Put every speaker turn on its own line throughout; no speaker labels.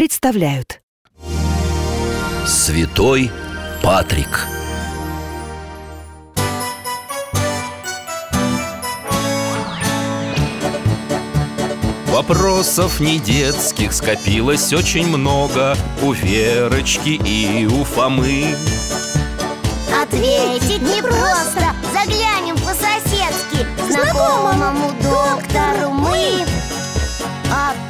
представляют.
Святой Патрик.
Вопросов не детских скопилось очень много У Верочки и у Фомы.
Ответить непросто Заглянем по-соседски Знакомому доктору мы. Тайном,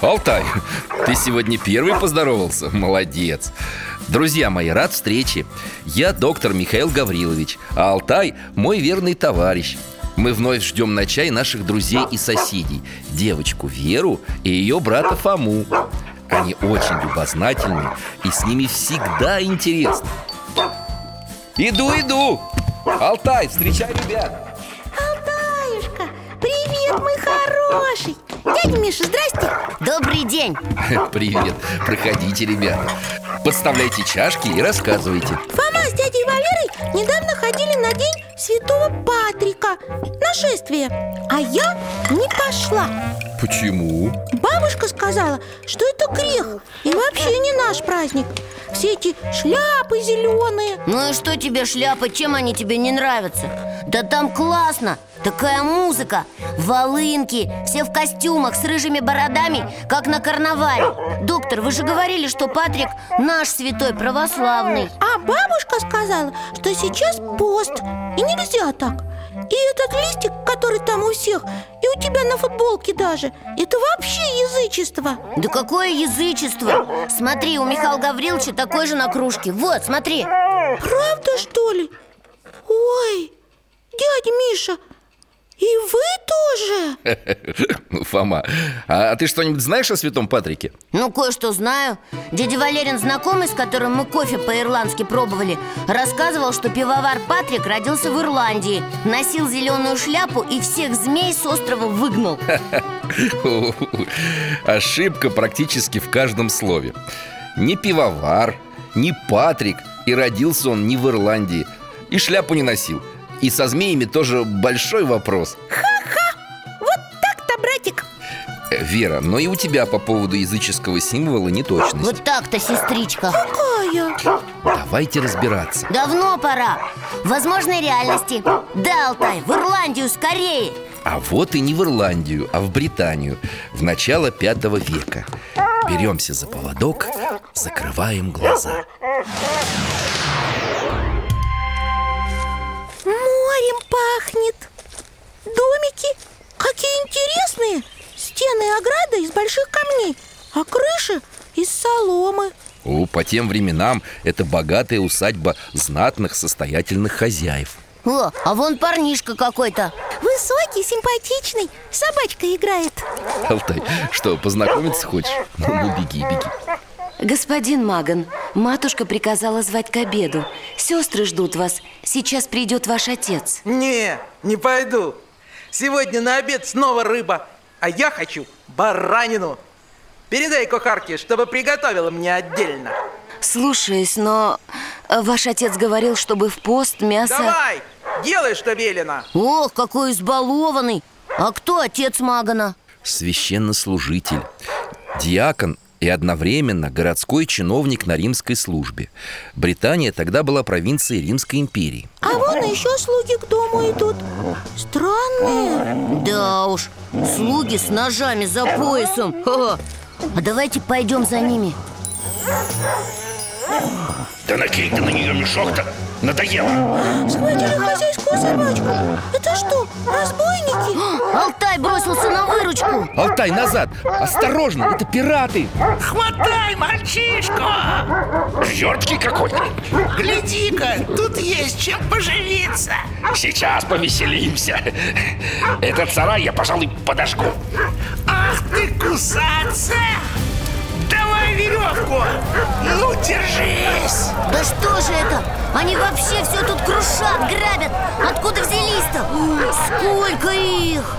Алтай, ты сегодня первый поздоровался? Молодец. Друзья мои, рад встрече. Я доктор Михаил Гаврилович А Алтай мой верный товарищ. Мы вновь ждем на чай наших друзей и соседей Девочку Веру и ее брата Фому. Они очень любознательны И с ними всегда интересно. Иду, иду. Алтай, встречай ребят.
Алтаюшка, привет, мой хороший Дядя Миша, здрасте.
Добрый день.
Привет, проходите, ребята. Подставляйте чашки и рассказывайте.
Фома с дядей Валерой недавно ходили на день Святого Патрика. Нашествие. А я не пошла.
Почему?
Бабушка сказала, что это грех. И вообще не наш праздник. Все эти шляпы зеленые.
Ну и что тебе шляпы, чем они тебе не нравятся? Да там классно, такая музыка. Волынки, все в костюмах с рыжими бородами, как на карнавале. Доктор, вы же говорили, что Патрик наш святой православный.
А бабушка сказала, что сейчас пост. И нельзя так. И этот листик, который там у всех И у тебя на футболке даже Это вообще язычество.
Да какое язычество? Смотри, у Михаила Гавриловича такой же на кружке. Вот, смотри.
Правда, что ли? Ой, дядя Миша, и вы тоже?
Ну, Фома, а ты что-нибудь знаешь о святом Патрике?
Ну, кое-что знаю Дядя Валерин, знакомый, с которым мы кофе по-ирландски пробовали Рассказывал, что пивовар Патрик родился в Ирландии Носил зеленую шляпу и всех змей с острова выгнал
Ошибка практически в каждом слове Не пивовар, не Патрик И родился он не в Ирландии И шляпу не носил И со змеями тоже большой вопрос.
Вот так-то, братик.
Э, Вера, но и у тебя по поводу языческого символа неточность.
Вот так-то, сестричка.
Какая?
Давайте разбираться.
Давно пора. Возможной реальности. Да, Алтай, в Ирландию скорее.
А вот и не в Ирландию, а в Британию. В начало пятого века. Беремся за поводок, закрываем глаза
пахнет. Домики Какие интересные. Стены и ограда из больших камней А крыши из соломы.
О, по тем временам это богатая усадьба знатных состоятельных хозяев.
О, а вон парнишка какой-то.
Высокий, симпатичный Собачка играет.
Алтай, что, познакомиться хочешь? Ну, ну беги, беги
Господин Маган, матушка приказала звать к обеду. Сестры ждут вас. Сейчас придет ваш отец.
Не, не пойду. Сегодня на обед снова рыба А я хочу баранину. Передай кухарке, чтобы приготовила мне отдельно.
Слушаюсь, но э, ваш отец говорил, чтобы в пост мясо...
Давай, делай, что велено.
Ох, какой избалованный. А кто отец Магана?
Священнослужитель Диакон и одновременно городской чиновник на римской службе. Британия тогда была провинцией Римской империи.
А вон еще слуги к дому идут. Странные.
Да уж, слуги с ножами за поясом. А давайте пойдем за ними
Да накинь ты на нее мешок-то Надоело
Схватили хозяйскую собачку Это что, разбойники?
Алтай бросился на выручку
Алтай, назад! Осторожно, это пираты!
Хватай мальчишку!
Верткий какой-то
Гляди-ка, тут есть чем поживиться
Сейчас повеселимся Этот сарай я, пожалуй, подожгу
Ах ты кусаться! Давай веревку! Ну, держись!
Да что же это? Они вообще все тут крушат, грабят Откуда взялись-то? Сколько их?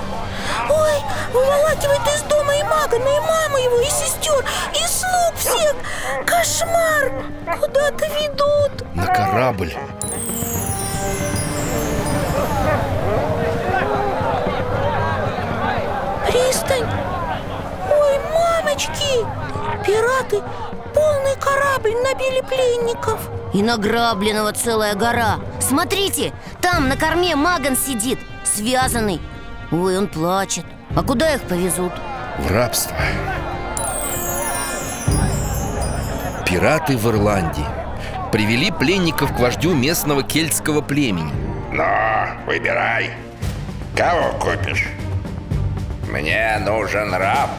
Ой, выволакивает из дома и Магана, и маму его, и сестер, и слуг всех Кошмар! Куда-то ведут
На корабль
Пристань Ой, мамочки Пираты полный корабль набили пленников.
И награбленного целая гора. Смотрите, там на корме Маган сидит, связанный. Ой, он плачет. А куда их повезут?
в рабство. Пираты в Ирландии Привели пленников к вождю местного кельтского племени.
Но выбирай Кого купишь? Мне нужен раб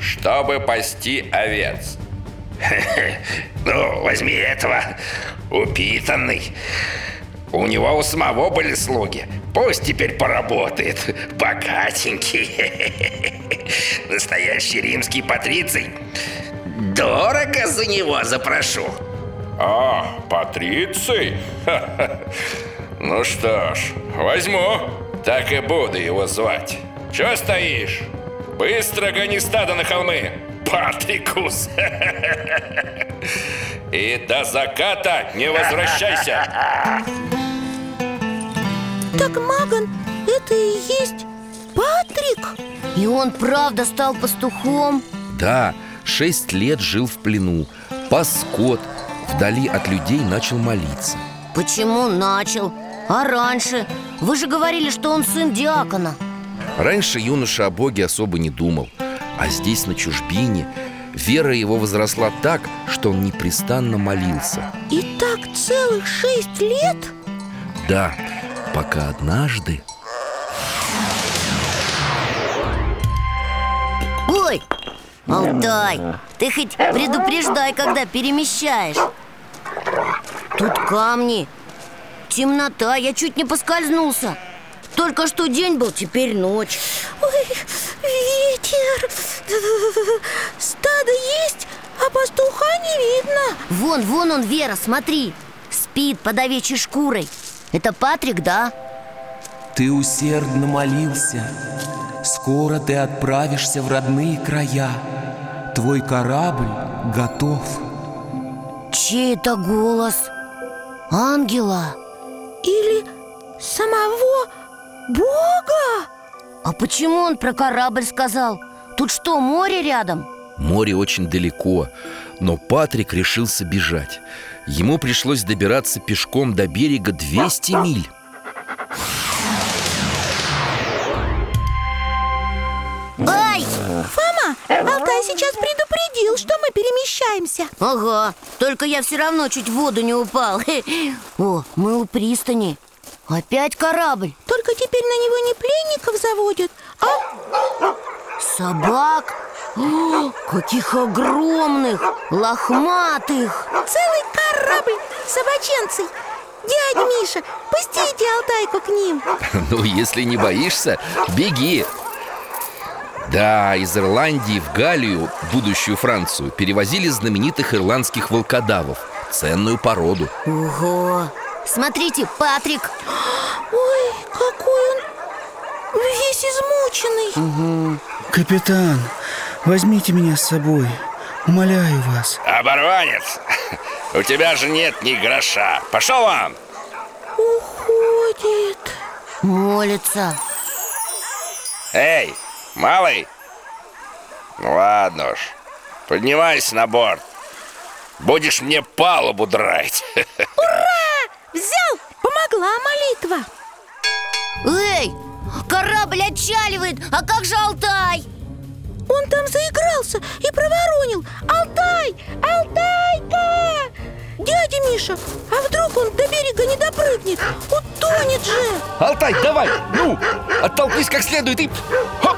Чтобы пасти овец. Ну, возьми этого Упитанный. У него у самого были слуги. Пусть теперь поработает Богатенький. Настоящий римский патриций. Дорого за него запрошу. А, патриций? Ну что ж, возьму. Так и буду его звать. Че стоишь? Быстро гони стадо на холмы Патрикус И до заката не возвращайся
Так Маган, это и есть Патрик?
И он правда стал пастухом?
Да, шесть лет жил в плену Пас скот Вдали от людей начал молиться
Почему начал? А раньше? Вы же говорили, что он сын диакона
Раньше юноша о Боге особо не думал А здесь, на чужбине, вера его возросла так, что он непрестанно молился.
И так целых шесть лет?
Да, пока однажды.
Ой, Алтай, ты хоть предупреждай, когда перемещаешь. Тут камни. Темнота, я чуть не поскользнулся Только что день был, теперь ночь
Ой, ветер Стадо есть, а пастуха не видно
Вон, вон он, Вера, смотри Спит под овечьей шкурой Это Патрик, да?
Ты усердно молился. Скоро ты отправишься в родные края. Твой корабль готов.
Чей это голос? Ангела
Или самого Бога?
А почему он про корабль сказал? Тут что, море рядом?
Море очень далеко, но Патрик решился бежать. Ему пришлось добираться пешком до берега 200 миль.
Ай!
Фома, Алтай сейчас предупредил, что мы перемещаемся
Ага, только я все равно чуть в воду не упал О, мы у пристани Опять корабль
Только теперь на него не пленников заводят, а
Собак. О, Каких огромных, лохматых.
Целый корабль собаченцей. Дядя Миша, пустите Алтайку к ним.
Ну, если не боишься, беги. Да, из Ирландии в Галлию, будущую Францию, перевозили знаменитых ирландских волкодавов. Ценную породу.
Ого! Смотрите, Патрик.
Ой, какой он весь измученный.
Капитан, возьмите меня с собой. Умоляю вас.
Оборванец, у тебя же нет ни гроша. Пошел вон!
Уходит.
Молится.
Эй, малый. Ну ладно уж. Поднимайся на борт. Будешь мне палубу драть
Взял, помогла молитва
Эй, корабль отчаливает, а как же Алтай?
Он там заигрался и проворонил Алтай! Алтайка! Дядя Миша, а вдруг он до берега не допрыгнет? Утонет же!
Алтай, давай, ну, оттолкнись как следует и... Хоп!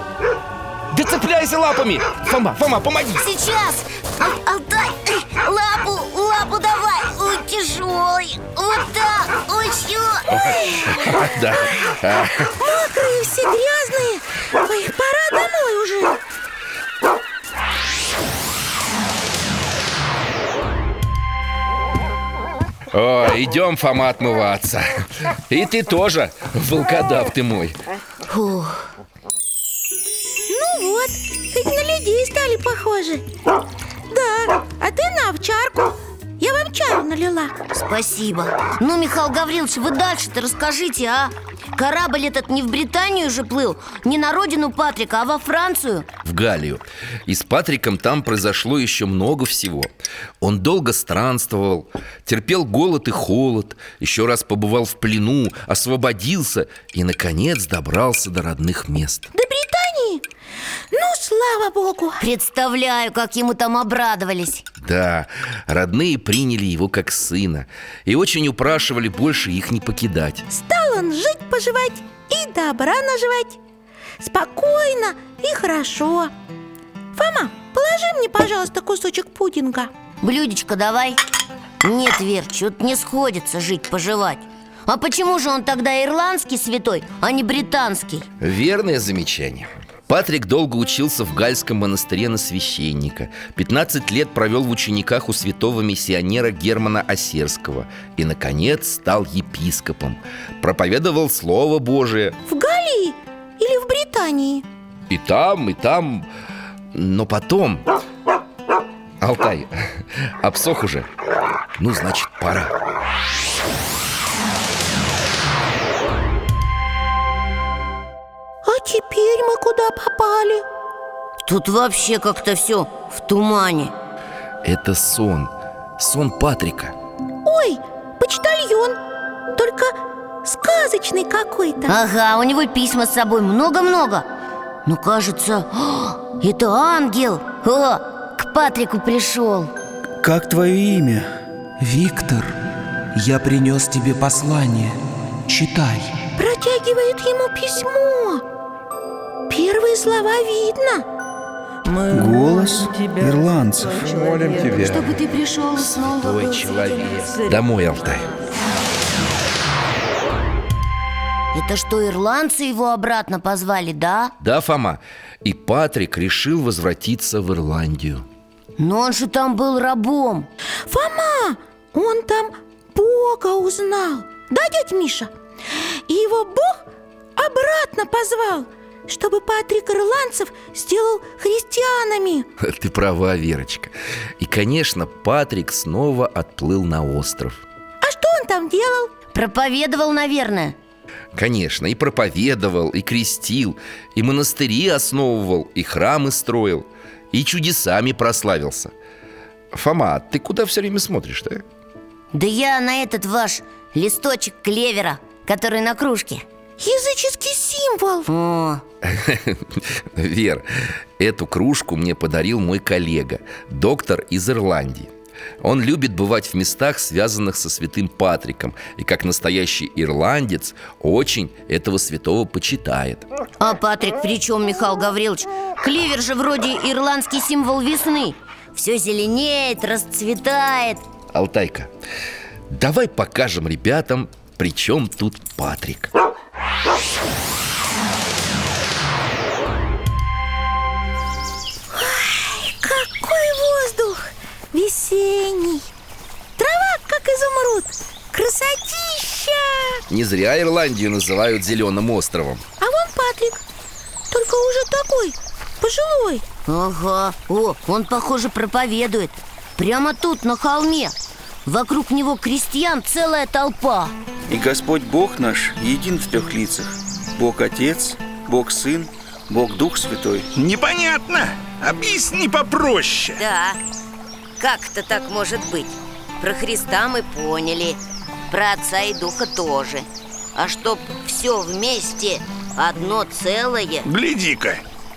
Да цепляйся лапами! Фома, Фома, помоги!
Сейчас! Ал- Алтай, э, лапу, тяжелый! Вот так! Чё?
Да.
Мокрые все грязные Ой, пора домой уже
О, идем, Фома, отмываться И ты тоже, волкодав ты мой
Фух.
Ну вот, хоть на людей стали похожи Да, а ты на овчарку Я вам чаю налила.
Спасибо. Ну, Михаил Гаврилович, вы дальше-то расскажите, а? Корабль этот не в Британию же плыл Не на родину Патрика, а во Францию.
В Галлию. И с Патриком там произошло еще много всего. Он долго странствовал, терпел голод и холод Еще раз побывал в плену, освободился И, наконец, добрался до родных мест.
Британии? Ну, слава богу.
Представляю, как ему там обрадовались.
Да, родные приняли его как сына И очень упрашивали больше их не покидать.
Стал он жить-поживать и добра наживать. Спокойно и хорошо. Фома, положи мне, пожалуйста, кусочек пудинга.
Блюдечко давай. Нет, Вер, что-то не сходится жить-поживать А почему же он тогда ирландский святой, а не британский?
Верное замечание Патрик долго учился в Гальском монастыре на священника. 15 лет провел в учениках у святого миссионера Германа Осерского И, наконец, стал епископом. Проповедовал Слово Божие.
В Галлии или в Британии?
И там, и там. Но потом. Алтай, обсох уже. Ну, значит, пора
куда попали?
Тут вообще как-то все в тумане.
Это сон. Сон Патрика.
Ой, почтальон. Только сказочный какой-то.
Ага, у него письма с собой много-много. Ну, кажется, о, это ангел О, к Патрику пришел
Как твое имя?
Виктор, я принес тебе послание. Читай.
Протягивает ему письмо Первые слова видно.
Голос ирландцев.
Чтобы ты пришел снова
человек. Домой, Алтай.
Это что, ирландцы его обратно позвали, да?
Да, Фома. И Патрик решил возвратиться в Ирландию.
Но он же там был рабом.
Фома, он там Бога узнал. Да, дядь Миша? И его Бог обратно позвал Чтобы Патрик Ирландцев сделал христианами.
Ты права, Верочка. И, конечно, Патрик снова отплыл на остров.
А что он там делал?
Проповедовал, наверное.
Конечно, и проповедовал, и крестил И монастыри основывал, и храмы строил И чудесами прославился. Фома, ты куда все время смотришь-то?
Да я на этот ваш листочек клевера, который на кружке
Языческий символ.
О,
Вер, эту кружку мне подарил мой коллега, доктор из Ирландии. Он любит бывать в местах, связанных со святым Патриком И как настоящий ирландец очень этого святого почитает.
А Патрик при чем, Михаил Гаврилович? Клевер же вроде ирландский символ весны. Все зеленеет, расцветает.
Алтайка, давай покажем ребятам, при чем тут Патрик
Какой воздух! Весенний! Трава, как изумруд! Красотища!
Не зря Ирландию называют Зеленым островом
А вон Патрик. Только уже такой, пожилой.
Ага, о, он, похоже, проповедует. Прямо тут, на холме. Вокруг него крестьян целая толпа
И Господь Бог наш един в трех лицах Бог Отец, Бог Сын, Бог Дух Святой
Непонятно. Объясни попроще.
Да, как это так может быть? Про Христа мы поняли
про отца и духа тоже А чтоб все вместе, одно целое
Гляди-ка,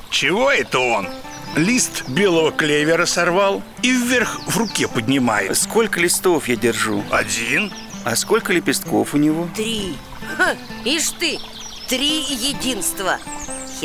чего это он? Лист белого клевера сорвал и вверх в руке поднимает
Сколько листов я держу?
Один?
А сколько лепестков у него?
Три Ха, Ишь ты, три единства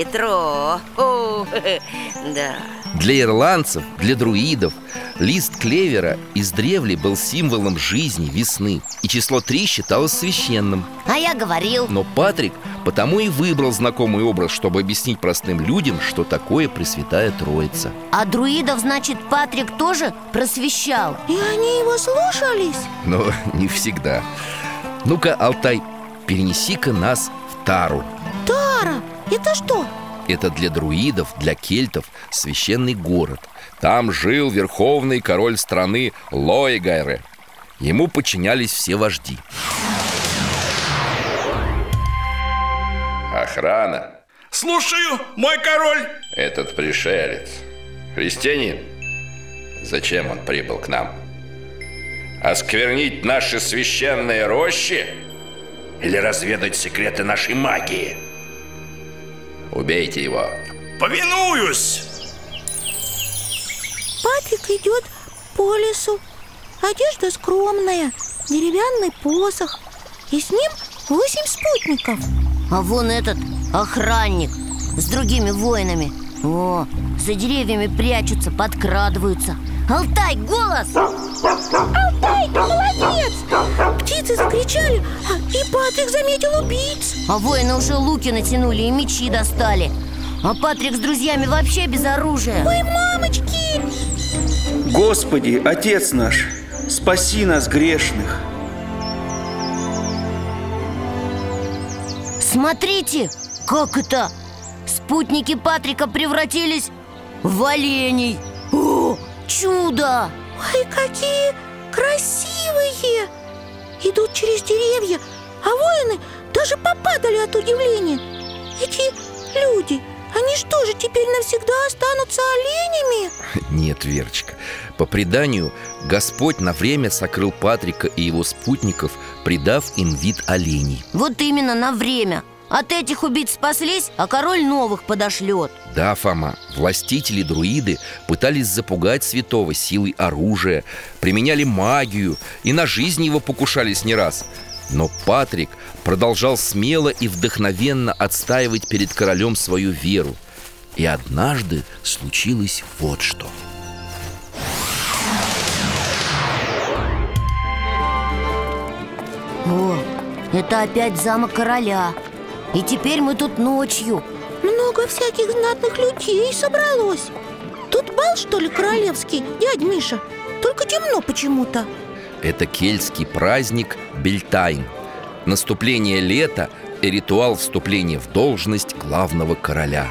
Хитро. О, Да.
Для ирландцев, для друидов Лист клевера издревле был символом жизни, весны И число три считалось священным.
А я говорил.
Но Патрик потому и выбрал знакомый образ, чтобы объяснить простым людям, что такое Пресвятая Троица.
А друидов, значит, Патрик тоже просвещал?
И они его слушались?
Но не всегда. Ну-ка, Алтай, перенеси-ка нас в Тару.
Тара, это что?
Это для друидов, для кельтов священный город Там жил верховный король страны Лоегайре Ему подчинялись все вожди Охрана
Слушаю, мой король
Этот пришелец Христианин Зачем он прибыл к нам? Осквернить наши священные рощи? Или разведать секреты нашей магии? Убейте его.
Повинуюсь!
Патрик идет по лесу. Одежда скромная, деревянный посох. И с ним восемь спутников.
А вон этот охранник с другими воинами. О, за деревьями прячутся, подкрадываются Алтай, голос!
Алтай, молодец! Птицы закричали, а- и Патрик заметил убийц
А воины уже луки натянули и мечи достали А Патрик с друзьями вообще без оружия
Ой, мамочки!
Господи, Отец наш, спаси нас грешных
Смотрите, как это? Спутники Патрика превратились в оленей чудо!
Ой, какие красивые! Идут через деревья, а воины даже попадали от удивления Эти люди, они что же теперь навсегда останутся оленями?
Нет, Верочка По преданию, Господь на время сокрыл Патрика и его спутников Придав им вид оленей
Вот именно на время От этих убийц спаслись, а король новых подошлет
Да, Фома, властители-друиды пытались запугать святого силой оружия Применяли магию и на жизнь его покушались не раз. Но Патрик продолжал смело и вдохновенно отстаивать перед королем свою веру. И однажды случилось вот что.
О, это опять замок короля И теперь мы тут ночью.
Много всяких знатных людей собралось. Тут бал, что ли, королевский, дядь Миша? Только темно почему-то.
Это кельтский праздник Бельтайн. Наступление лета и ритуал вступления в должность главного короля.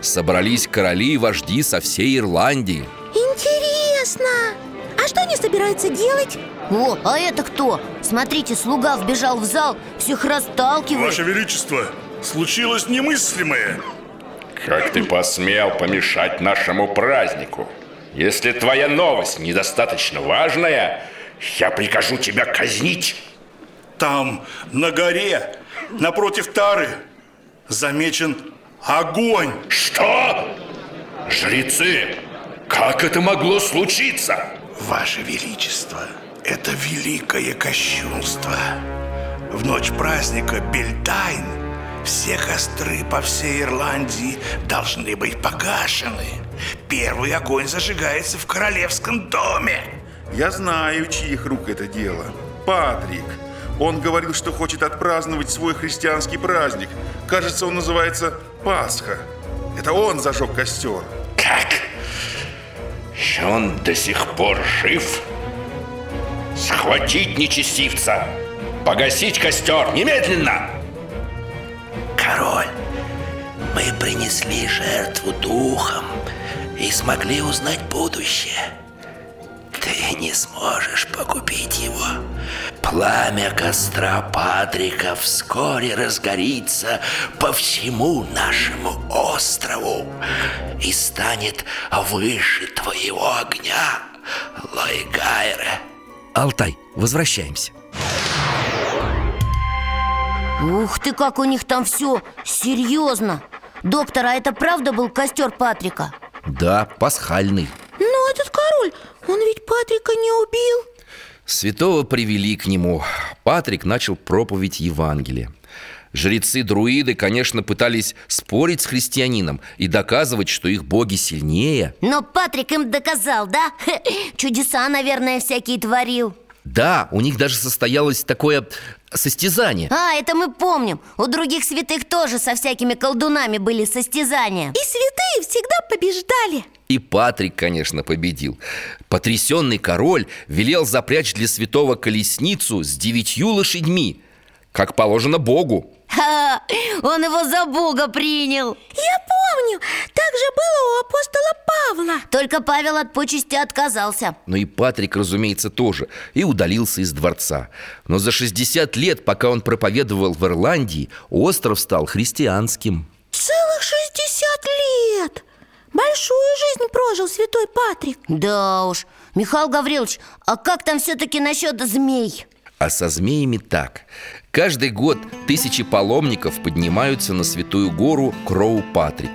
Собрались короли и вожди со всей Ирландии.
Интересно! А что они собираются делать?
О, а это кто? Смотрите, слуга вбежал в зал, всех расталкивает
Ваше Величество, случилось немыслимое
Как ты посмел помешать нашему празднику? Если твоя новость недостаточно важная, я прикажу тебя казнить
Там, на горе, напротив Тары, замечен огонь
Что? Жрецы, как это могло случиться?
Ваше Величество, это великое кощунство. В ночь праздника Бельтайн все костры по всей Ирландии должны быть погашены. Первый огонь зажигается в королевском доме.
Я знаю, чьих рук это дело. Патрик. Он говорил, что хочет отпраздновать свой христианский праздник. Кажется, он называется Пасха. Это он зажег костер.
Как? Он до сих пор жив? Схватить нечестивца! Погасить костер немедленно!
Король, мы принесли жертву духом и смогли узнать будущее. Ты не сможешь погубить его. Пламя костра Патрика вскоре разгорится по всему нашему острову и станет выше твоего огня, Лайгайре.
Алтай, возвращаемся.
Ух ты, как у них там все серьезно Доктор, а это правда был костер Патрика?
Да, пасхальный.
Но этот король, он ведь Патрика не убил.
Святого привели к нему. Патрик начал проповедь Евангелия Жрецы-друиды, конечно, пытались спорить с христианином и доказывать, что их боги сильнее.
Но Патрик им доказал, да? Чудеса, наверное, всякие творил.
Да, у них даже состоялось такое состязание.
А, это мы помним. У других святых тоже со всякими колдунами были состязания.
И святые всегда побеждали.
И Патрик, конечно, победил. Потрясенный король велел запрячь для святого колесницу с девятью лошадьми Как положено богу
Ха, он его за Бога принял.
Я помню, так же было у апостола Павла.
Только Павел от почести отказался.
Но и Патрик, разумеется, тоже. И удалился из дворца. Но за 60 лет, пока он проповедовал в Ирландии Остров стал христианским.
Целых 60 лет! Большую жизнь прожил святой Патрик.
Да уж, Михаил Гаврилович, а как там все-таки насчет змей?
А со змеями так. Каждый год тысячи паломников поднимаются на святую гору Кроу-Патрик.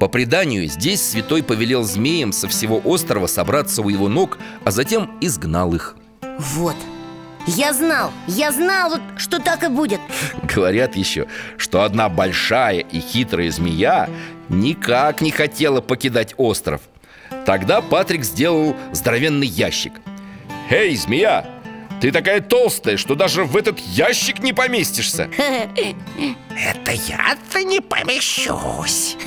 По преданию, здесь святой повелел змеям со всего острова собраться у его ног, а затем изгнал их.
Вот, я знал, я знал, вот, что так и будет.
Говорят еще, что одна большая и хитрая змея никак не хотела покидать остров. Тогда Патрик сделал здоровенный ящик. Эй, змея, ты такая толстая, что даже в этот ящик не поместишься.
Это я-то не помещусь.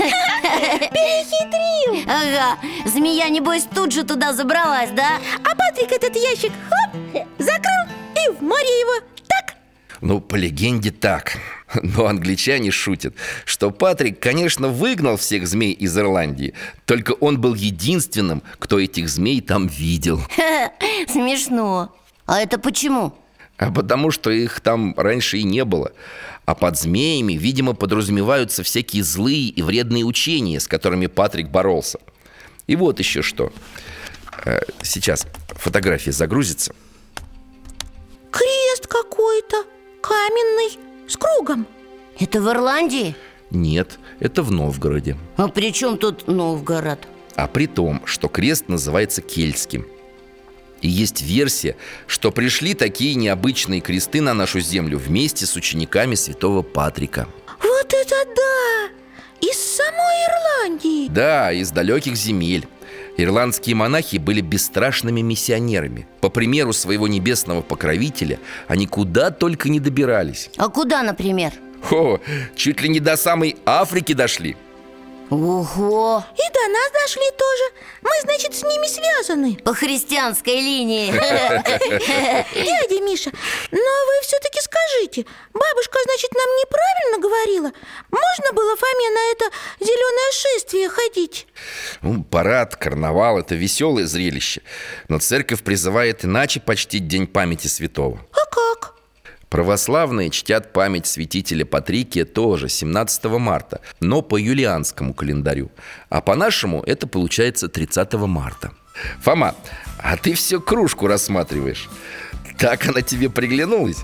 Перехитрил.
Ага, змея, небось, тут же туда забралась, да?
А Патрик этот ящик, хоп, закрыл и в море его. Так,
Ну, по легенде так. Но англичане шутят, что Патрик, конечно, выгнал всех змей из Ирландии. Только он был единственным, кто этих змей там видел.
Смешно А это почему?
А потому что их там раньше и не было. А под змеями, видимо, подразумеваются всякие злые и вредные учения, с которыми Патрик боролся. И вот еще что. Э, Сейчас фотография загрузится.
Крест какой-то, каменный, с кругом.
Это в Ирландии?
Нет, это в Новгороде.
А при чем тут Новгород?
А при том, что крест называется кельтским И есть версия, что пришли такие необычные кресты на нашу землю Вместе с учениками святого Патрика.
Вот это да! Из самой Ирландии!
Да, из далеких земель. Ирландские монахи были бесстрашными миссионерами. По примеру своего небесного покровителя Они куда только не добирались.
А куда, например?
О, чуть ли не до самой Африки дошли
Ого,
И до нас дошли тоже Мы, значит, с ними связаны
по христианской линии
Дядя Миша, но вы все-таки скажите Бабушка, значит, нам неправильно говорила? Можно было Фоме на это зеленое шествие ходить?
Ну, парад, карнавал – это веселое зрелище Но церковь призывает иначе почтить День памяти святого
А как?
Православные чтят память святителя Патрикия тоже 17 марта, но по юлианскому календарю. А по-нашему это получается 30 марта. Фома, а ты все кружку рассматриваешь. Так она тебе приглянулась?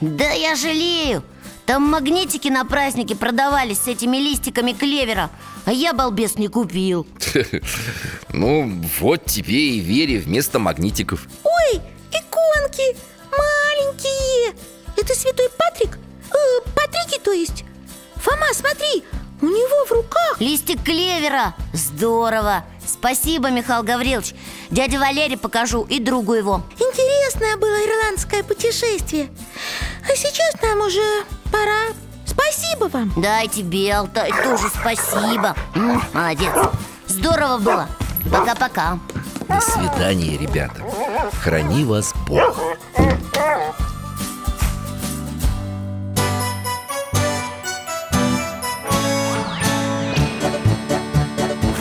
Да я жалею Там магнитики на празднике продавались с этими листиками клевера А я, балбес, не купил
Ну, вот тебе и Вере вместо магнитиков.
Ой, иконки маленькие Это святой Патрик? Э, Патрики, то есть? Фома, смотри, у него в руках
Листик клевера. Здорово. Спасибо, Михаил Гаврилович. Дяде Валере покажу и другу его.
Интересное было ирландское путешествие. А сейчас нам уже пора. Спасибо вам.
Да, и тебе, Алтай, тоже спасибо. М, Молодец. Здорово было. Пока-пока.
До свидания, ребята. Храни вас Бог.